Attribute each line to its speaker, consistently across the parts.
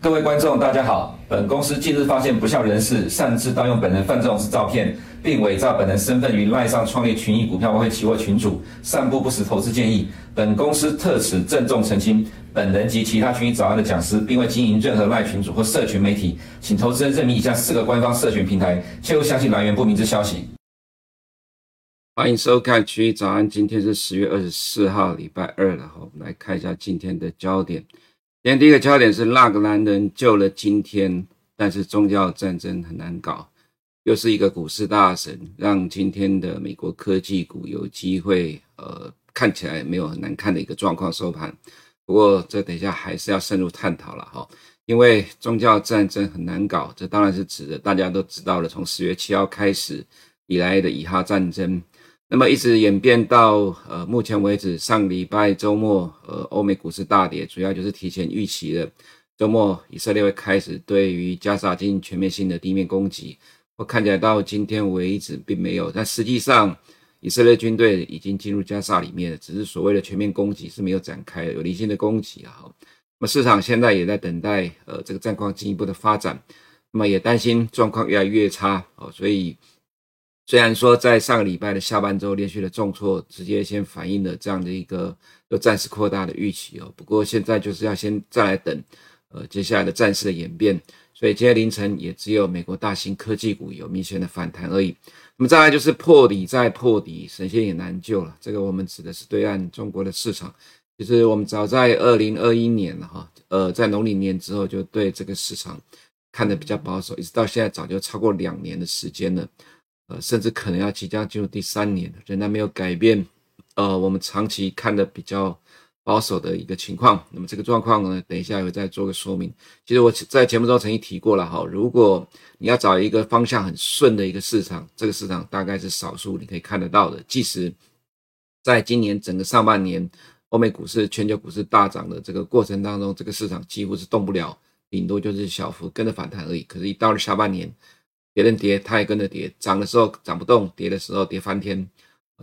Speaker 1: 各位观众，大家好。本公司近日发现不肖人士擅自盗用本人范仲式照片，并伪造本人身份于赖上创立群益股票外汇期货群组，散布不实投资建议。本公司特此郑重澄清，本人及其他群益早安的讲师，并未经营任何赖群组或社群媒体，请投资人认明以下四个官方社群平台，切勿相信来源不明之消息。
Speaker 2: 欢迎收看群益早安，今天是十月二十四号，礼拜二了。我们来看一下今天的焦点。今天第一个焦点是那个男人救了今天，但是宗教战争很难搞，又是一个股市大神，让今天的美国科技股有机会，呃，看起来没有很难看的一个状况收盘。不过这等一下还是要深入探讨了哈，因为宗教战争很难搞，这当然是指的大家都知道了，从十月七号开始以来的以哈战争。那么一直演变到呃目前为止，上礼拜周末，呃欧美股市大跌，主要就是提前预期的周末以色列会开始对于加沙进行全面性的地面攻击。我看起来到今天为止并没有，但实际上以色列军队已经进入加沙里面了，只是所谓的全面攻击是没有展开，有零星的攻击啊。那么市场现在也在等待呃这个战况进一步的发展，那么也担心状况越来越差哦，所以。虽然说在上个礼拜的下半周连续的重挫，直接先反映了这样的一个又暂时扩大的预期哦。不过现在就是要先再来等，呃，接下来的战事的演变。所以今天凌晨也只有美国大型科技股有明显的反弹而已。那么再来就是破底再破底，神仙也难救了。这个我们指的是对岸中国的市场。其实我们早在二零二一年了哈，呃，在农历年之后就对这个市场看得比较保守，一直到现在早就超过两年的时间了。呃，甚至可能要即将进入第三年，仍然没有改变。呃，我们长期看的比较保守的一个情况。那么这个状况呢，等一下会再做个说明。其实我在节目中曾经提过了哈，如果你要找一个方向很顺的一个市场，这个市场大概是少数你可以看得到的。即使在今年整个上半年，欧美股市、全球股市大涨的这个过程当中，这个市场几乎是动不了，顶多就是小幅跟着反弹而已。可是，一到了下半年，别人跌，它也跟着跌；涨的时候涨不动，跌的时候跌翻天。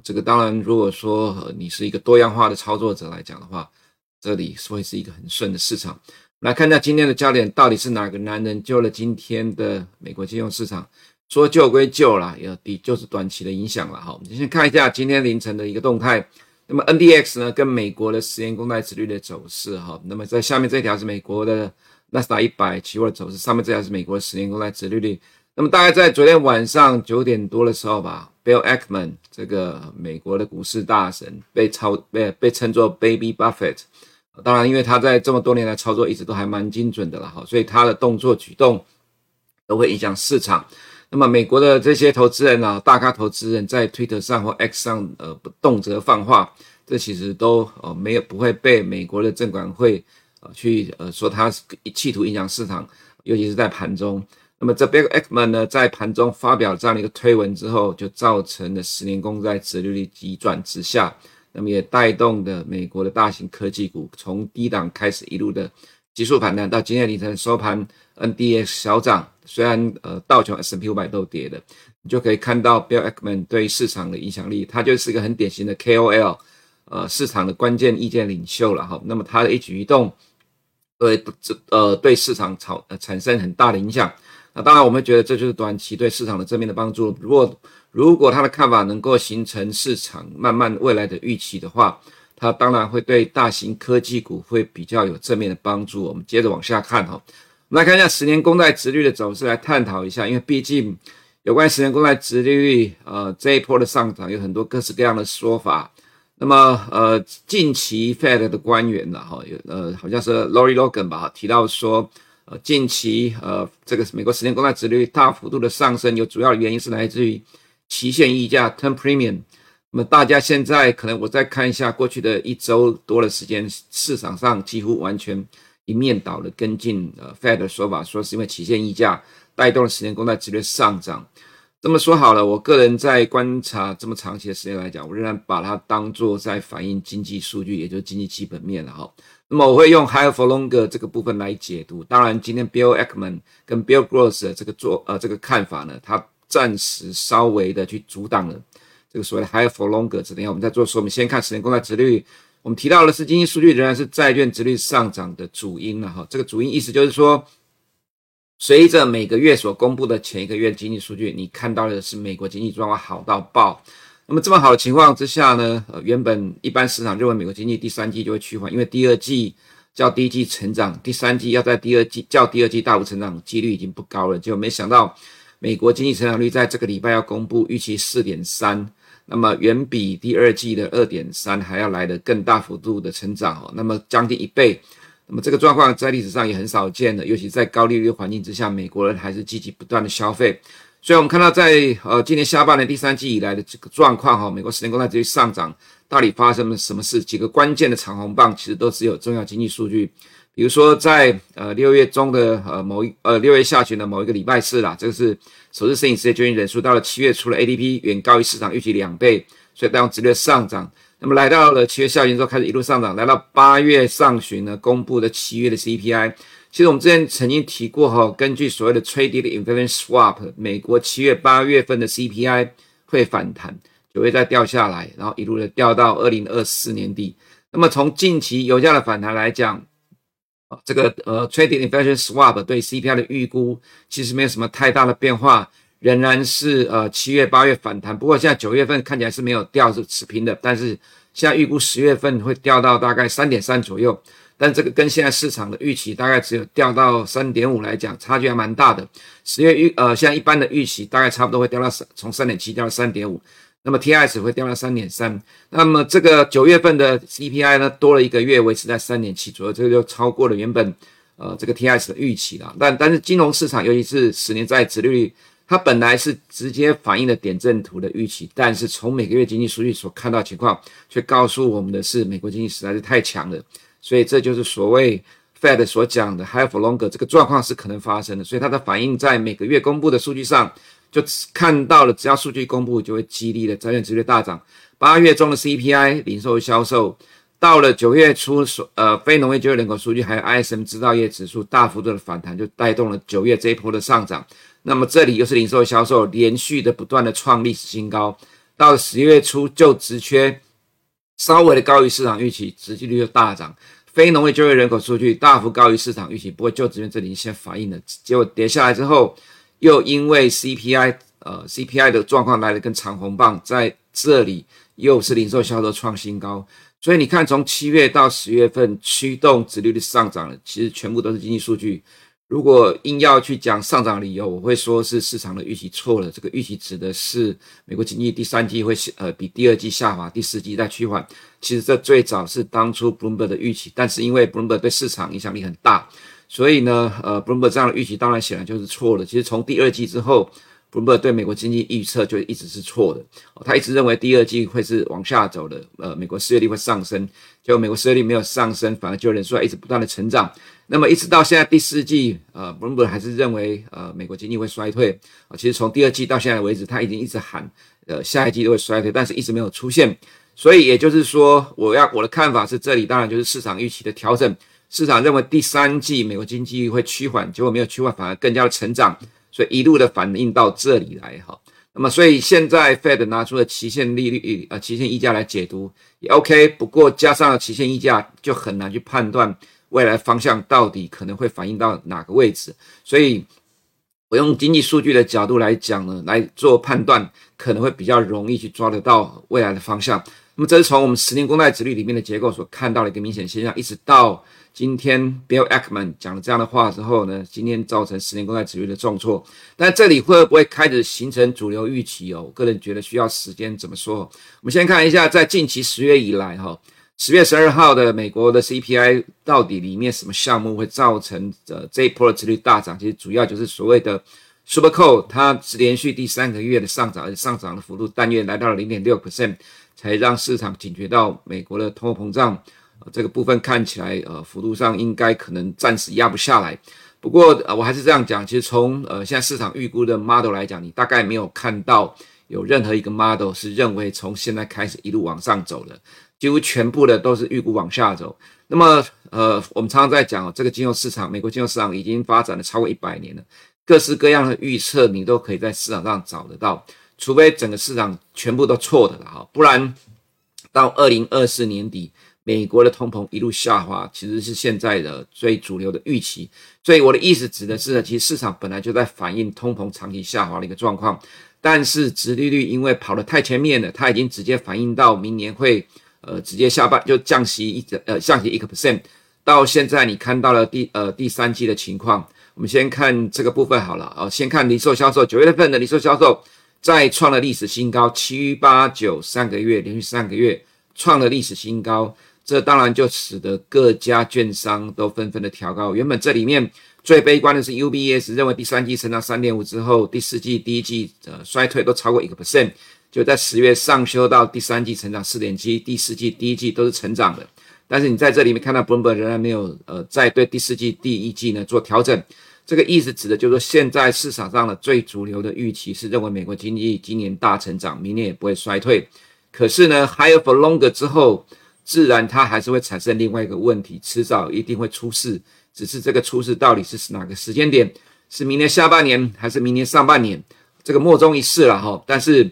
Speaker 2: 这个当然，如果说你是一个多样化的操作者来讲的话，这里会是一个很顺的市场。来看一下今天的焦点，到底是哪个男人救了今天的美国金融市场？说救归救了，也底就是短期的影响了。哈，我们先看一下今天凌晨的一个动态。那么 NDX 呢，跟美国的十年公债殖率的走势。哈，那么在下面这条是美国的纳斯达一百期货的走势，上面这条是美国十年公债殖利率。那么大概在昨天晚上九点多的时候吧，Bill Ackman 这个美国的股市大神被操被被称作 Baby Buffett，当然因为他在这么多年来操作一直都还蛮精准的了哈，所以他的动作举动都会影响市场。那么美国的这些投资人啊，大咖投资人在 Twitter 上或 X 上呃不动辄放话，这其实都呃没有不会被美国的证管会呃去呃说他是企图影响市场，尤其是在盘中。那么这 Bill Ackman 呢，在盘中发表这样的一个推文之后，就造成了十年公债殖利率急转直下，那么也带动的美国的大型科技股从低档开始一路的急速反弹，到今天凌晨收盘，NDX 小涨，虽然呃道琼 S&P 500都跌的，你就可以看到 Bill Ackman 对市场的影响力，他就是一个很典型的 KOL，呃市场的关键意见领袖了哈。那么他的一举一动，呃这呃对市场产呃产生很大的影响。那当然，我们觉得这就是短期对市场的正面的帮助。如果如果他的看法能够形成市场慢慢未来的预期的话，他当然会对大型科技股会比较有正面的帮助。我们接着往下看哈，我们来看一下十年公债殖率的走势，来探讨一下。因为毕竟有关十年公债殖利率，呃，这一波的上涨有很多各式各样的说法。那么，呃，近期 Fed 的官员呢，哈，有呃，好像是 Lori Logan 吧，提到说。呃，近期呃，这个美国十年公债殖利率大幅度的上升，有主要的原因是来自于期限溢价 （term premium）。那么大家现在可能我再看一下过去的一周多的时间，市场上几乎完全一面倒的跟进呃 Fed 的说法，说是因为期限溢价带动了十年公债殖利率上涨。这么说好了，我个人在观察这么长期的时间来讲，我仍然把它当做在反映经济数据，也就是经济基本面了哈。那么我会用 higher for longer 这个部分来解读。当然，今天 Bill Ackman 跟 Bill Gross 的这个做呃这个看法呢，他暂时稍微的去阻挡了这个所谓的 higher for longer。等一下我们再做说明。我们先看十年公债殖率，我们提到的是经济数据仍然是债券殖率上涨的主因了哈。这个主因意思就是说，随着每个月所公布的前一个月经济数据，你看到的是美国经济状况好到爆。那么这么好的情况之下呢，呃，原本一般市场认为美国经济第三季就会趋缓，因为第二季较第一季成长，第三季要在第二季较第二季大幅成长，几率已经不高了。结果没想到，美国经济成长率在这个礼拜要公布，预期四点三。那么远比第二季的二点三还要来得更大幅度的成长哦，那么将近一倍，那么这个状况在历史上也很少见的，尤其在高利率环境之下，美国人还是积极不断的消费，所以我们看到在呃今年下半年第三季以来的这个状况哈，美国十年公债殖利率上涨到底发生了什么事？几个关键的长红棒其实都只有重要经济数据。比如说在，呃六月中的呃某一呃六月下旬的某一个礼拜四啦，这个是首次申请失业救济人数，到了七月初的 ADP 远高于市场预期两倍，所以带动殖利率上涨。那么来到了七月下旬之后，开始一路上涨，来到八月上旬呢，公布的七月的 CPI。其实我们之前曾经提过哈，根据所谓的 Traded Inflation Swap，美国七月八月份的 CPI 会反弹，就会再掉下来，然后一路的掉到二零二四年底。那么从近期油价的反弹来讲，这个呃，Traded Inflation Swap 对 CPI 的预估其实没有什么太大的变化，仍然是呃七月八月反弹。不过现在九月份看起来是没有掉，是持平的。但是现在预估十月份会掉到大概三点三左右，但这个跟现在市场的预期大概只有掉到三点五来讲，差距还蛮大的。十月预呃，现在一般的预期大概差不多会掉到三，从三点七掉到三点五。那么 TIS 会掉到三点三，那么这个九月份的 CPI 呢，多了一个月，维持在三点七左右，这个就超过了原本呃这个 TIS 的预期了。但但是金融市场，尤其是十年债殖利率，它本来是直接反映了点阵图的预期，但是从每个月经济数据所看到情况，却告诉我们的是美国经济实在是太强了，所以这就是所谓 Fed 所讲的 half Longer 这个状况是可能发生的，所以它的反应在每个月公布的数据上。就看到了，只要数据公布，就会激励了债券殖利率大涨。八月中的 CPI 零售销售，到了九月初所，呃，非农业就业人口数据，还有 ISM 制造业指数大幅度的反弹，就带动了九月这一波的上涨。那么这里又是零售销售连续的不断的创历史新高。到了十月初，就职缺稍微的高于市场预期，殖利率又大涨。非农业就业人口数据大幅高于市场预期，不过就职员这里先反映了，结果跌下来之后。又因为 CPI，呃，CPI 的状况来得更长红棒，在这里又是零售销售创新高，所以你看，从七月到十月份驱动殖利率上涨的，其实全部都是经济数据。如果硬要去讲上涨理由，我会说是市场的预期错了。这个预期指的是美国经济第三季会呃比第二季下滑，第四季再趋缓。其实这最早是当初 Bloomberg 的预期，但是因为 Bloomberg 对市场影响力很大。所以呢，呃，Bloomberg 这样的预期当然显然就是错的。其实从第二季之后，Bloomberg 对美国经济预测就一直是错的。他一直认为第二季会是往下走的，呃，美国失业率会上升，结果美国失业率没有上升，反而就人数一直不断的成长。那么一直到现在第四季，呃布鲁姆还是认为呃美国经济会衰退。啊、其实从第二季到现在为止，他已经一直喊，呃，下一季都会衰退，但是一直没有出现。所以也就是说，我要我的看法是，这里当然就是市场预期的调整。市场认为第三季美国经济会趋缓，结果没有趋缓，反而更加的成长，所以一路的反映到这里来哈。那么，所以现在 Fed 拿出了期限利率呃期限溢价来解读也 OK，不过加上了期限溢价，就很难去判断未来方向到底可能会反映到哪个位置。所以，我用经济数据的角度来讲呢，来做判断，可能会比较容易去抓得到未来的方向。那么，这是从我们十年公债殖率里面的结构所看到的一个明显现象，一直到。今天 Bill Ackman 讲了这样的话之后呢，今天造成十年公债殖率的重挫，但这里会不会开始形成主流预期哦？我个人觉得需要时间。怎么说？我们先看一下，在近期十月以来，哈，十月十二号的美国的 CPI 到底里面什么项目会造成呃这一波的殖利率大涨？其实主要就是所谓的 Super Core，它是连续第三个月的上涨，而且上涨的幅度单月来到了零点六 percent，才让市场警觉到美国的通货膨胀。这个部分看起来，呃，幅度上应该可能暂时压不下来。不过，呃，我还是这样讲，其实从呃现在市场预估的 model 来讲，你大概没有看到有任何一个 model 是认为从现在开始一路往上走的，几乎全部的都是预估往下走。那么，呃，我们常常在讲，这个金融市场，美国金融市场已经发展了超过一百年了，各式各样的预测你都可以在市场上找得到，除非整个市场全部都错的了哈，不然到二零二四年底。美国的通膨一路下滑，其实是现在的最主流的预期。所以我的意思指的是呢，其实市场本来就在反映通膨长期下滑的一个状况，但是殖利率因为跑得太前面了，它已经直接反映到明年会呃直接下半就降息一呃降息一个 percent。到现在你看到了第呃第三季的情况，我们先看这个部分好了啊，先看零售销售，九月份的零售销售再创了历史新高，七八九三个月连续三个月创了历史新高。这当然就使得各家券商都纷纷的调高。原本这里面最悲观的是 UBS，认为第三季成长三点五之后，第四季、第一季呃衰退都超过一个 percent，就在十月上修到第三季成长四点七，第四季、第一季都是成长的。但是你在这里面看到本本仍然没有呃再对第四季、第一季呢做调整。这个意思指的就是说，现在市场上的最主流的预期是认为美国经济今年大成长，明年也不会衰退。可是呢，Higher for longer 之后。自然，它还是会产生另外一个问题，迟早一定会出事。只是这个出事到底是哪个时间点？是明年下半年还是明年上半年？这个莫衷一是了哈。但是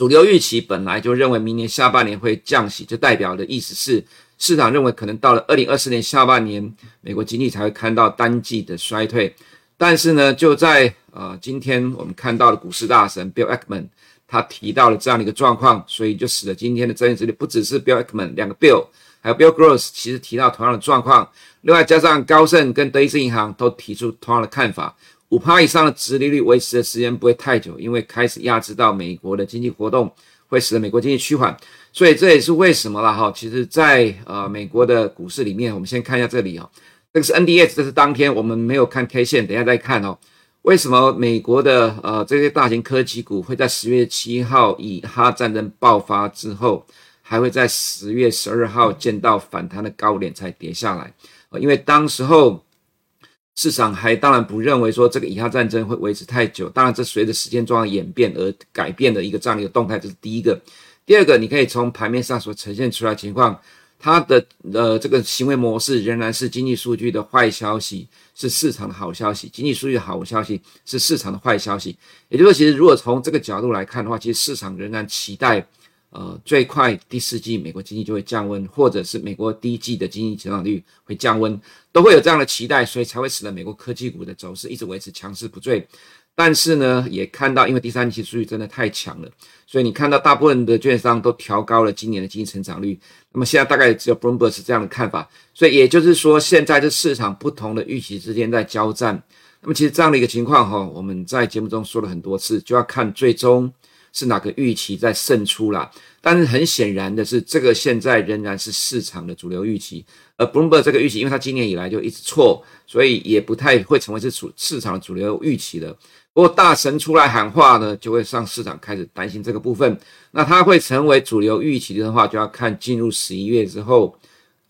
Speaker 2: 主流预期本来就认为明年下半年会降息，就代表的意思是市场认为可能到了二零二四年下半年，美国经济才会看到单季的衰退。但是呢，就在呃今天我们看到的股市大神 Bill Ackman。他提到了这样的一个状况，所以就使得今天的债券殖利率不只是 Bill Ackman 两个 Bill，还有 Bill Gross，其实提到同样的状况。另外加上高盛跟德意志银行都提出同样的看法，五趴以上的殖利率维持的时间不会太久，因为开始压制到美国的经济活动，会使得美国经济趋缓。所以这也是为什么了哈。其实在呃美国的股市里面，我们先看一下这里哦，这个是 N D S，这是当天我们没有看 K 线，等下再看哦。为什么美国的呃这些大型科技股会在十月七号以哈战争爆发之后，还会在十月十二号见到反弹的高点才跌下来？呃，因为当时候市场还当然不认为说这个以哈战争会维持太久，当然这随着时间状况演变而改变的一个这样的一个动态，这是第一个。第二个，你可以从盘面上所呈现出来情况。它的呃这个行为模式仍然是经济数据的坏消息，是市场的好消息；经济数据的好消息是市场的坏消息。也就是说，其实如果从这个角度来看的话，其实市场仍然期待，呃，最快第四季美国经济就会降温，或者是美国第一季的经济成长率会降温，都会有这样的期待，所以才会使得美国科技股的走势一直维持强势不坠。但是呢，也看到，因为第三季数据真的太强了，所以你看到大部分的券商都调高了今年的经济成长率。那么现在大概只有 Bloomberg 是这样的看法，所以也就是说，现在这市场不同的预期之间在交战。那么其实这样的一个情况哈，我们在节目中说了很多次，就要看最终是哪个预期在胜出啦。但是很显然的是，这个现在仍然是市场的主流预期。而 Bloomberg 这个预期，因为它今年以来就一直错，所以也不太会成为是主市场的主流预期的。不过大神出来喊话呢，就会让市场开始担心这个部分。那它会成为主流预期的话，就要看进入十一月之后，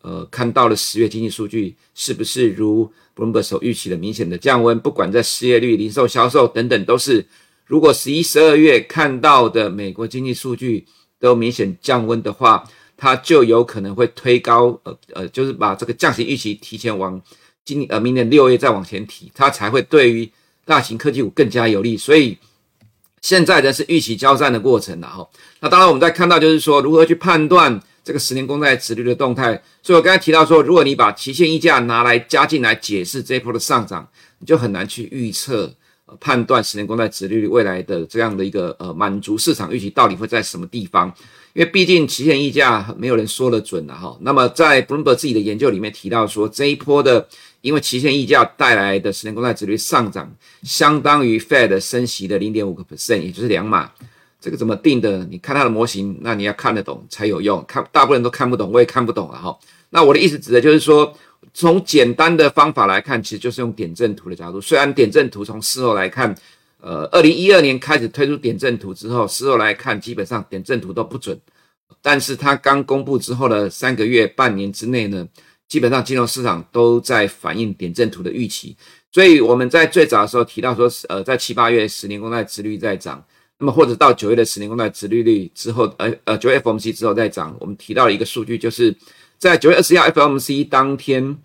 Speaker 2: 呃，看到了十月经济数据是不是如 Bloomberg 所预期的明显的降温。不管在失业率、零售销售等等，都是如果十一、十二月看到的美国经济数据都明显降温的话，它就有可能会推高，呃呃，就是把这个降息预期提前往今呃明年六月再往前提，它才会对于。大型科技股更加有利，所以现在的是预期交战的过程了哈。那当然，我们在看到就是说如何去判断这个十年公债殖率的动态。所以我刚才提到说，如果你把期限溢价拿来加进来解释这一波的上涨，你就很难去预测、判断十年公债殖利率未来的这样的一个呃满足市场预期到底会在什么地方。因为毕竟期限溢价没有人说得准了哈。那么在 Bloomberg 自己的研究里面提到说，这一波的。因为期限溢价带来的十年公债殖率上涨，相当于 Fed 升息的零点五个 percent，也就是两码。这个怎么定的？你看它的模型，那你要看得懂才有用。看大部分人都看不懂，我也看不懂了哈。那我的意思指的就是说，从简单的方法来看，其实就是用点阵图的角度。虽然点阵图从事后来看，呃，二零一二年开始推出点阵图之后，事后来看基本上点阵图都不准。但是它刚公布之后的三个月、半年之内呢，基本上金融市场都在反映点阵图的预期，所以我们在最早的时候提到说，呃，在七八月十年公债殖率在涨，那么或者到九月的十年公债殖利率之后，呃呃九月 FOMC 之后再涨，我们提到了一个数据，就是在九月二十一号 FOMC 当天，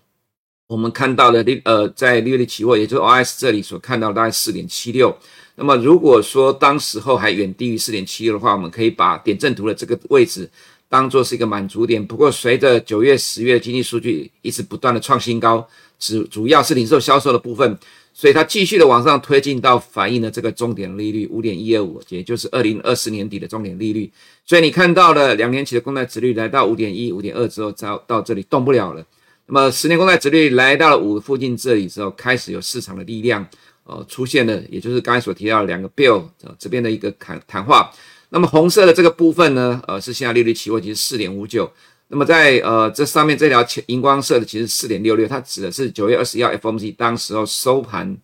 Speaker 2: 我们看到的利呃在利率期货，也就是 OS 这里所看到的大概四点七六。那么如果说当时候还远低于四点七六的话，我们可以把点阵图的这个位置当做是一个满足点。不过，随着九月、十月经济数据一直不断的创新高，主主要是零售销售的部分，所以它继续的往上推进到反映了这个终点利率五点一二五，也就是二零二四年底的终点利率。所以你看到了两年期的公债殖利率来到五点一、五点二之后，到到这里动不了了。那么十年公债殖利率来到了五附近这里之后，开始有市场的力量，呃，出现了，也就是刚才所提到的两个 bill，呃，这边的一个谈谈话。那么红色的这个部分呢，呃，是现在利率期货，其实四点五九。那么在呃这上面这条荧光色的，其实四点六六，它指的是九月二十一号 FOMC 当时候收盘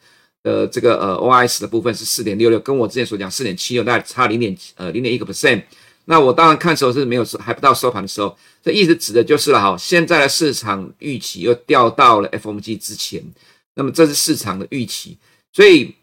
Speaker 2: 的这个呃 OIS 的部分是四点六六，跟我之前所讲四点七六，大概差零点呃零点一个 percent。那我当然看时候是没有收，还不到收盘的时候，这意思指的就是了哈，现在的市场预期又掉到了 FOMC 之前，那么这是市场的预期，所以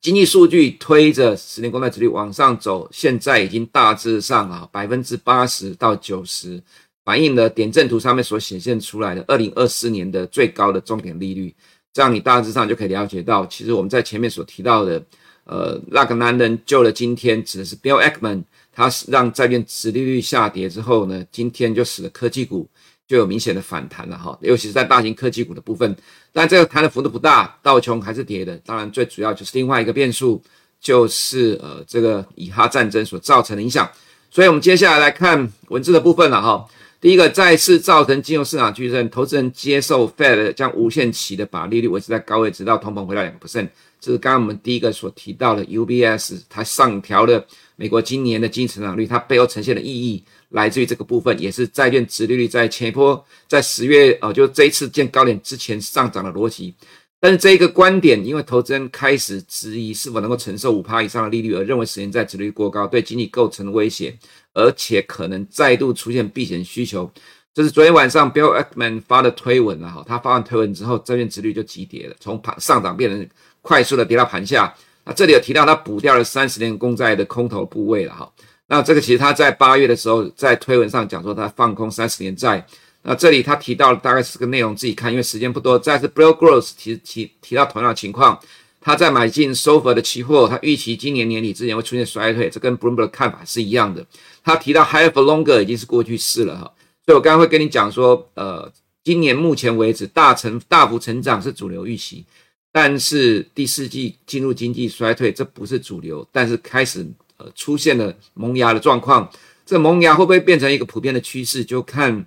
Speaker 2: 经济数据推着十年公债殖利率往上走，现在已经大致上啊百分之八十到九十反映了点阵图上面所显现出来的二零二四年的最高的重点利率，这样你大致上就可以了解到，其实我们在前面所提到的，呃，那个男人救了今天，指的是 Bill Ackman。它是让债券殖利率下跌之后呢，今天就使得科技股就有明显的反弹了哈，尤其是在大型科技股的部分。但这个弹的幅度不大，道琼还是跌的。当然，最主要就是另外一个变数，就是呃这个以哈战争所造成的影响。所以我们接下来来看文字的部分了哈。第一个，再次造成金融市场巨震，投资人接受 Fed 将无限期的把利率维持在高位，直到通膨回到两个 percent。这是刚刚我们第一个所提到的 UBS，它上调了。美国今年的经济成长率，它背后呈现的意义来自于这个部分，也是债券殖利率在前一波在十月呃，就这一次见高点之前上涨的逻辑。但是这一个观点，因为投资人开始质疑是否能够承受五趴以上的利率，而认为十年债殖率过高，对经济构成威胁，而且可能再度出现避险需求。这是昨天晚上 Bill Ackman 发的推文了哈，他发完推文之后，债券殖率就急跌了，从上涨变成快速的跌到盘下。那这里有提到他补掉了三十年公债的空头部位了哈。那这个其实他在八月的时候在推文上讲说他放空三十年债。那这里他提到大概是个内容，自己看，因为时间不多。再是 Bill Gross 提提提到同样的情况，他在买进 SOFR 的期货，他预期今年年底之前会出现衰退，这跟 Bloomberg 的看法是一样的。他提到 Higher for Longer 已经是过去式了哈。所以我刚刚会跟你讲说，呃，今年目前为止大成大幅成长是主流预期。但是第四季进入经济衰退，这不是主流，但是开始呃出现了萌芽的状况。这萌芽会不会变成一个普遍的趋势？就看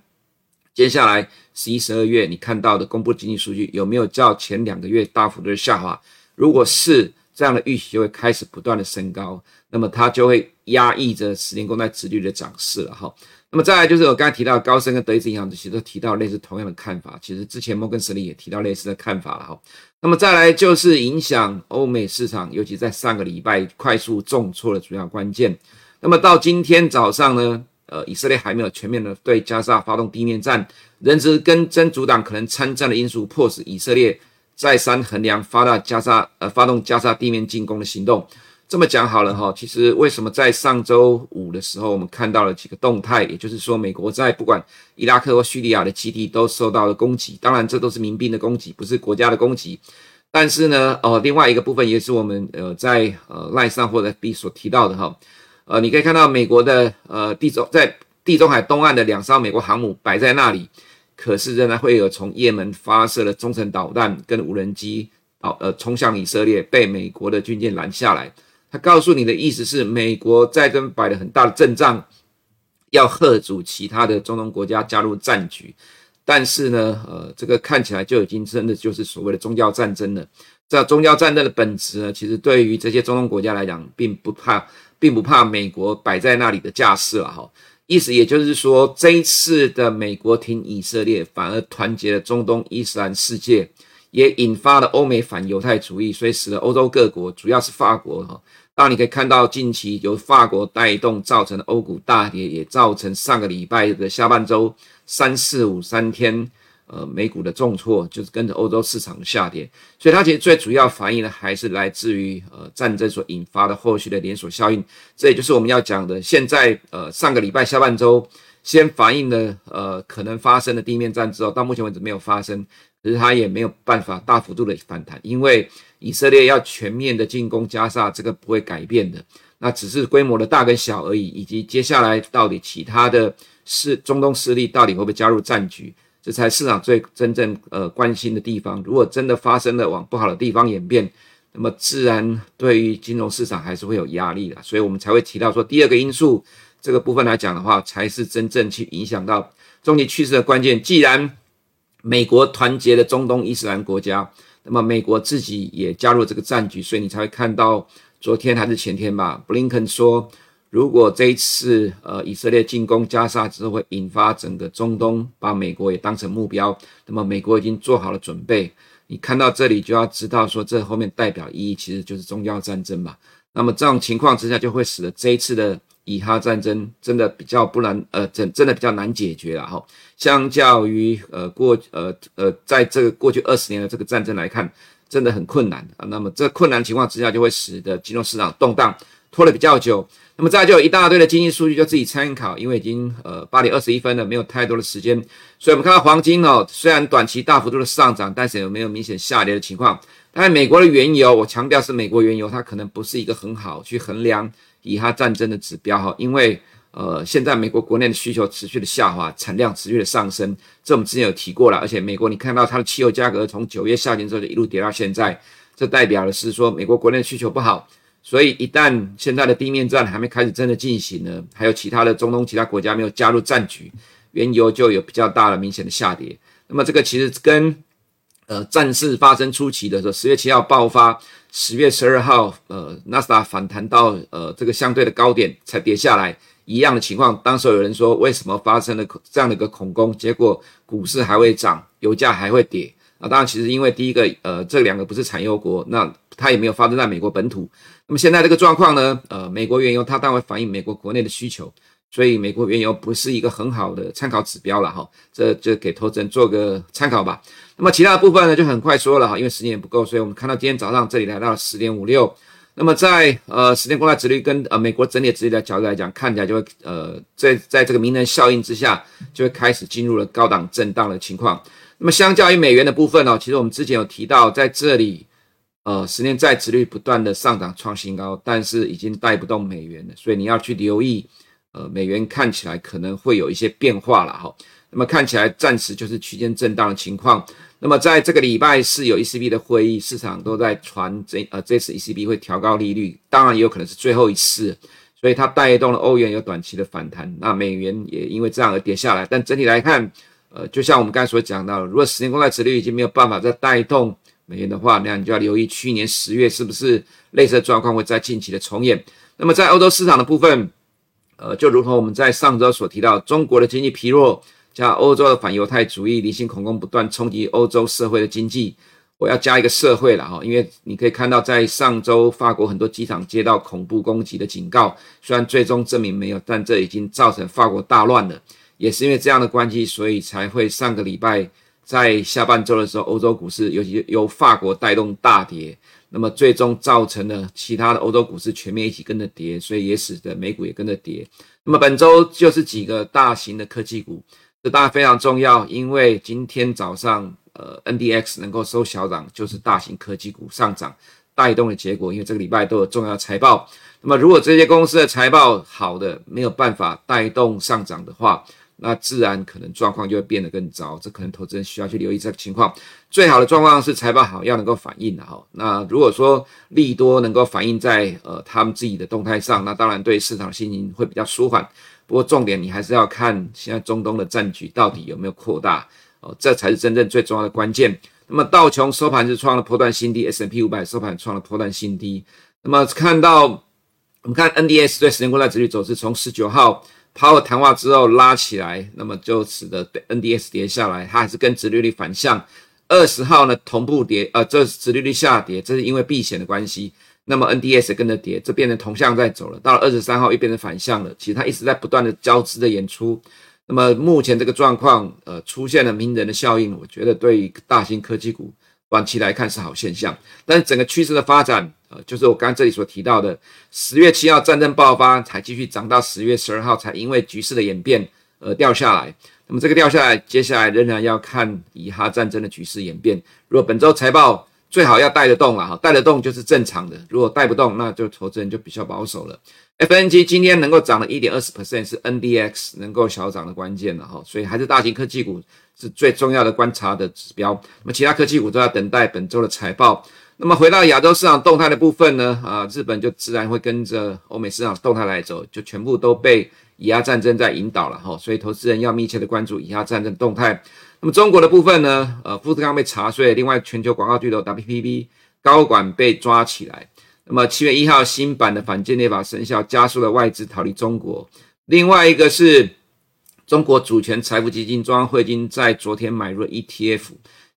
Speaker 2: 接下来十一、十二月你看到的公布经济数据有没有较前两个月大幅度的下滑。如果是这样的预期，就会开始不断的升高，那么它就会压抑着十年公债殖率的涨势了哈。那么再来就是我刚才提到高盛跟德意志银行，其实都提到类似同样的看法。其实之前摩根士丹利也提到类似的看法了哈。那么再来就是影响欧美市场，尤其在上个礼拜快速重挫的主要关键。那么到今天早上呢，呃，以色列还没有全面的对加沙发动地面战，人质跟真主党可能参战的因素，迫使以色列再三衡量发大加沙呃发动加沙地面进攻的行动。这么讲好了哈，其实为什么在上周五的时候，我们看到了几个动态，也就是说，美国在不管伊拉克或叙利亚的基地都受到了攻击，当然这都是民兵的攻击，不是国家的攻击。但是呢，呃，另外一个部分也是我们呃在呃 LINE 上或者 B 所提到的哈，呃，你可以看到美国的呃地中在地中海东岸的两艘美国航母摆在那里，可是仍然会有从也门发射的中程导弹跟无人机哦呃冲向以色列，被美国的军舰拦下来。他告诉你的意思是，美国在这摆了很大的阵仗，要吓阻其他的中东国家加入战局。但是呢，呃，这个看起来就已经真的就是所谓的宗教战争了。这宗教战争的本质呢，其实对于这些中东国家来讲，并不怕，并不怕美国摆在那里的架势了哈。意思也就是说，这一次的美国挺以色列，反而团结了中东伊斯兰世界，也引发了欧美反犹太主义，所以使得欧洲各国，主要是法国哈。然，你可以看到近期由法国带动造成的欧股大跌，也造成上个礼拜的下半周三四五三天，呃，美股的重挫，就是跟着欧洲市场的下跌。所以它其实最主要反映的还是来自于呃战争所引发的后续的连锁效应。这也就是我们要讲的，现在呃上个礼拜下半周先反映的呃可能发生的地面战之后，到目前为止没有发生，可是它也没有办法大幅度的反弹，因为。以色列要全面的进攻加沙，这个不会改变的。那只是规模的大跟小而已，以及接下来到底其他的势中东势力到底会不会加入战局，这才市场最真正呃关心的地方。如果真的发生了往不好的地方演变，那么自然对于金融市场还是会有压力的，所以我们才会提到说第二个因素这个部分来讲的话，才是真正去影响到终极趋势的关键。既然美国团结了中东伊斯兰国家。那么美国自己也加入这个战局，所以你才会看到昨天还是前天吧，布林肯说，如果这一次呃以色列进攻加沙之后会引发整个中东，把美国也当成目标，那么美国已经做好了准备。你看到这里就要知道说，这后面代表意义其实就是宗教战争嘛。那么这种情况之下，就会使得这一次的。以哈战争真的比较不难，呃，真真的比较难解决了哈。相较于呃过呃呃，在这个过去二十年的这个战争来看，真的很困难啊。那么这困难情况之下，就会使得金融市场动荡拖了比较久。那么再就有一大堆的经济数据，就自己参考，因为已经呃八点二十一分了，没有太多的时间。所以我们看到黄金哦，虽然短期大幅度的上涨，但是有没有明显下跌的情况？但美国的原油，我强调是美国原油，它可能不是一个很好去衡量。以哈战争的指标哈，因为呃，现在美国国内的需求持续的下滑，产量持续的上升，这我们之前有提过了。而且美国你看到它的汽油价格从九月下旬之后就一路跌到现在，这代表的是说美国国内的需求不好。所以一旦现在的地面战还没开始真的进行呢，还有其他的中东其他国家没有加入战局，原油就有比较大的明显的下跌。那么这个其实跟呃战事发生初期的时候，十月七号爆发。十月十二号，呃，纳斯达反弹到呃这个相对的高点才跌下来，一样的情况。当时有人说，为什么发生了这样的一个恐攻？结果股市还会涨，油价还会跌啊？当然，其实因为第一个，呃，这两个不是产油国，那它也没有发生在美国本土。那么现在这个状况呢？呃，美国原油它当然反映美国国内的需求。所以美国原油不是一个很好的参考指标了哈，这就给投资人做个参考吧。那么其他的部分呢，就很快说了哈，因为时间也不够，所以我们看到今天早上这里来到了十点五六。那么在呃十年公债殖率跟呃美国整体殖利率的角度来讲，看起来就会呃在在这个名人效应之下，就会开始进入了高档震荡的情况。那么相较于美元的部分呢，其实我们之前有提到，在这里呃十年债殖率不断的上涨创新高，但是已经带不动美元了，所以你要去留意。呃，美元看起来可能会有一些变化了哈，那么看起来暂时就是区间震荡的情况。那么在这个礼拜四有 ECB 的会议，市场都在传这呃这次 ECB 会调高利率，当然也有可能是最后一次，所以它带动了欧元有短期的反弹，那美元也因为这样而跌下来。但整体来看，呃，就像我们刚才所讲到，如果十年公债殖率已经没有办法再带动美元的话，那你就要留意去年十月是不是类似的状况会在近期的重演。那么在欧洲市场的部分。呃，就如同我们在上周所提到，中国的经济疲弱，加欧洲的反犹太主义、理性恐攻不断冲击欧洲社会的经济。我要加一个社会了哈，因为你可以看到，在上周法国很多机场接到恐怖攻击的警告，虽然最终证明没有，但这已经造成法国大乱了。也是因为这样的关系，所以才会上个礼拜在下半周的时候，欧洲股市尤其由法国带动大跌。那么最终造成了其他的欧洲股市全面一起跟着跌，所以也使得美股也跟着跌。那么本周就是几个大型的科技股，这当然非常重要，因为今天早上呃 NDX 能够收小涨，就是大型科技股上涨带动的结果。因为这个礼拜都有重要财报，那么如果这些公司的财报好的没有办法带动上涨的话，那自然可能状况就会变得更糟，这可能投资人需要去留意这个情况。最好的状况是财报好要能够反映的哈。那如果说利多能够反映在呃他们自己的动态上，那当然对市场的心情会比较舒缓。不过重点你还是要看现在中东的战局到底有没有扩大哦，这才是真正最重要的关键。那么道琼收盘是创了波段新低，SNP 500收盘创了波段新低。那么看到我们看 N D S 对十年国债殖率走势，从十九号。抛了谈话之后拉起来，那么就使得 N D S 跌下来，它还是跟殖利率反向。二十号呢同步跌，呃，这是殖利率下跌，这是因为避险的关系。那么 N D S 跟着跌，这变成同向在走了。到了二十三号又变成反向了，其实它一直在不断的交织的演出。那么目前这个状况，呃，出现了名人的效应，我觉得对于大型科技股短期来看是好现象，但是整个趋势的发展。呃就是我刚刚这里所提到的，十月七号战争爆发，才继续涨到十月十二号，才因为局势的演变而掉下来。那么这个掉下来，接下来仍然要看以哈战争的局势演变。如果本周财报最好要带得动了哈，带得动就是正常的，如果带不动，那就投资人就比较保守了。FNG 今天能够涨了一点二十 percent，是 NDX 能够小涨的关键了哈，所以还是大型科技股是最重要的观察的指标。那么其他科技股都要等待本周的财报。那么回到亚洲市场动态的部分呢，啊，日本就自然会跟着欧美市场动态来走，就全部都被以哈战争在引导了哈，所以投资人要密切的关注以哈战争动态。那么中国的部分呢？呃，富士康被查税，另外全球广告巨头 WPP 高管被抓起来。那么七月一号新版的反间谍法生效，加速了外资逃离中国。另外一个是中国主权财富基金中央汇金在昨天买入 ETF，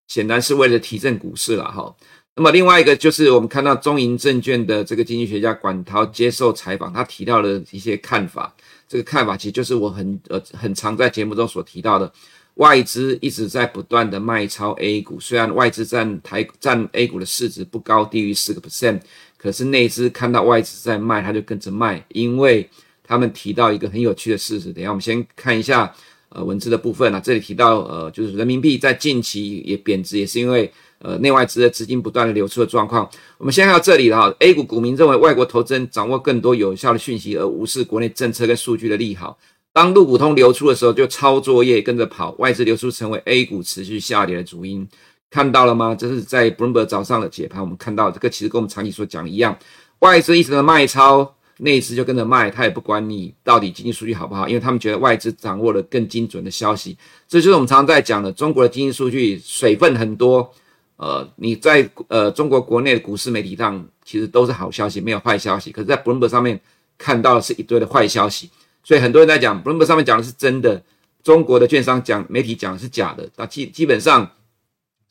Speaker 2: 显然是为了提振股市了哈。那么另外一个就是我们看到中银证券的这个经济学家管涛接受采访，他提到了一些看法。这个看法其实就是我很呃很常在节目中所提到的。外资一直在不断的卖超 A 股，虽然外资占台占 A 股的市值不高，低于四个 percent，可是内资看到外资在卖，他就跟着卖，因为他们提到一个很有趣的事实。等下我们先看一下呃文字的部分啊，这里提到呃就是人民币在近期也贬值，也是因为呃内外资的资金不断的流出的状况。我们先看到这里了哈，A 股股民认为外国投资人掌握更多有效的讯息，而无视国内政策跟数据的利好。当陆股通流出的时候，就抄作业跟着跑，外资流出成为 A 股持续下跌的主因，看到了吗？这是在 Bloomberg 早上的解盘，我们看到这个其实跟我们长期所讲的一样，外资一直在卖超，内资就跟着卖，他也不管你到底经济数据好不好，因为他们觉得外资掌握了更精准的消息。这就是我们常常在讲的，中国的经济数据水分很多，呃，你在呃中国国内的股市媒体上其实都是好消息，没有坏消息，可是，在 Bloomberg 上面看到的是一堆的坏消息。所以很多人在讲，Bloomberg 上面讲的是真的，中国的券商讲媒体讲的是假的。那基基本上，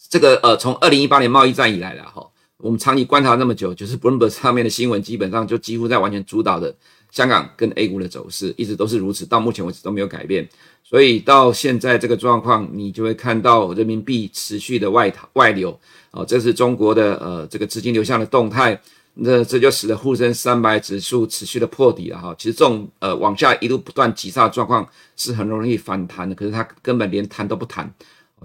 Speaker 2: 这个呃，从二零一八年贸易战以来了哈，我们长期观察那么久，就是 Bloomberg 上面的新闻基本上就几乎在完全主导的香港跟 A 股的走势，一直都是如此，到目前为止都没有改变。所以到现在这个状况，你就会看到人民币持续的外逃外流，哦，这是中国的呃这个资金流向的动态。那这就使得沪深三百指数持续的破底了哈。其实这种呃往下一路不断急杀的状况是很容易反弹的，可是它根本连弹都不弹，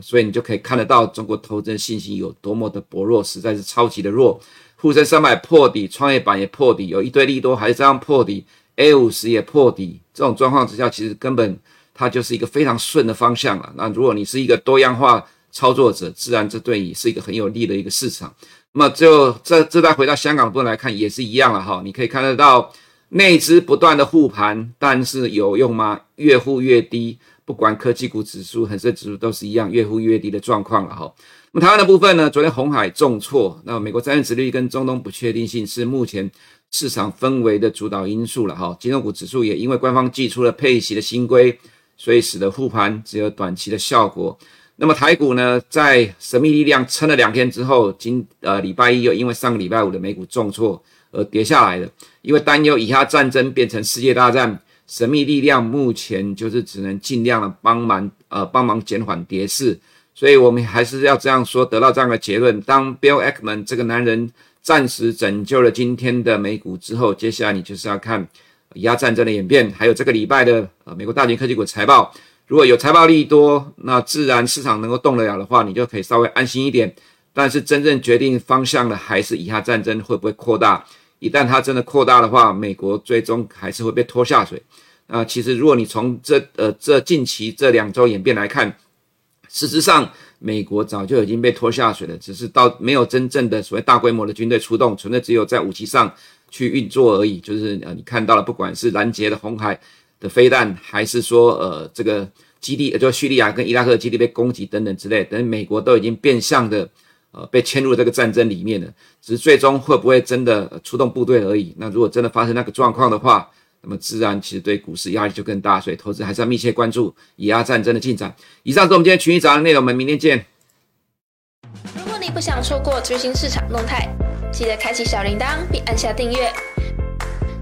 Speaker 2: 所以你就可以看得到中国投资人信心有多么的薄弱，实在是超级的弱。沪深三百破底，创业板也破底，有一堆利多还是这样破底，A 五十也破底，这种状况之下，其实根本它就是一个非常顺的方向了。那如果你是一个多样化操作者，自然这对你是一个很有利的一个市场。那么就这这再回到香港的部分来看，也是一样了哈。你可以看得到内资不断的护盘，但是有用吗？越护越低，不管科技股指数、恒生指数都是一样，越护越低的状况了哈。那么台湾的部分呢？昨天红海重挫，那美国债券殖率跟中东不确定性是目前市场氛围的主导因素了哈。金融股指数也因为官方寄出了配息的新规，所以使得护盘只有短期的效果。那么台股呢，在神秘力量撑了两天之后，今呃礼拜一又因为上个礼拜五的美股重挫而跌下来了。因为担忧以下战争变成世界大战，神秘力量目前就是只能尽量的帮忙呃帮忙减缓跌势。所以我们还是要这样说，得到这样的结论：当 Bill Ackman 这个男人暂时拯救了今天的美股之后，接下来你就是要看以下战争的演变，还有这个礼拜的呃美国大型科技股财报。如果有财报利多，那自然市场能够动得了的话，你就可以稍微安心一点。但是真正决定方向的还是以下战争会不会扩大。一旦它真的扩大的话，美国最终还是会被拖下水。啊，其实如果你从这呃这近期这两周演变来看，事实上美国早就已经被拖下水了，只是到没有真正的所谓大规模的军队出动，纯粹只有在武器上去运作而已。就是呃你看到了，不管是拦截的红海。的飞弹，还是说，呃，这个基地，就叙利亚跟伊拉克的基地被攻击等等之类，等美国都已经变相的，呃，被牵入这个战争里面了。只是最终会不会真的出动部队而已。那如果真的发生那个状况的话，那么自然其实对股市压力就更大。所以投资还是要密切关注以哈战争的进展。以上是我们今天群益早上内容，我们明天见。
Speaker 3: 如果你不想错过最新市场动态，记得开启小铃铛并按下订阅。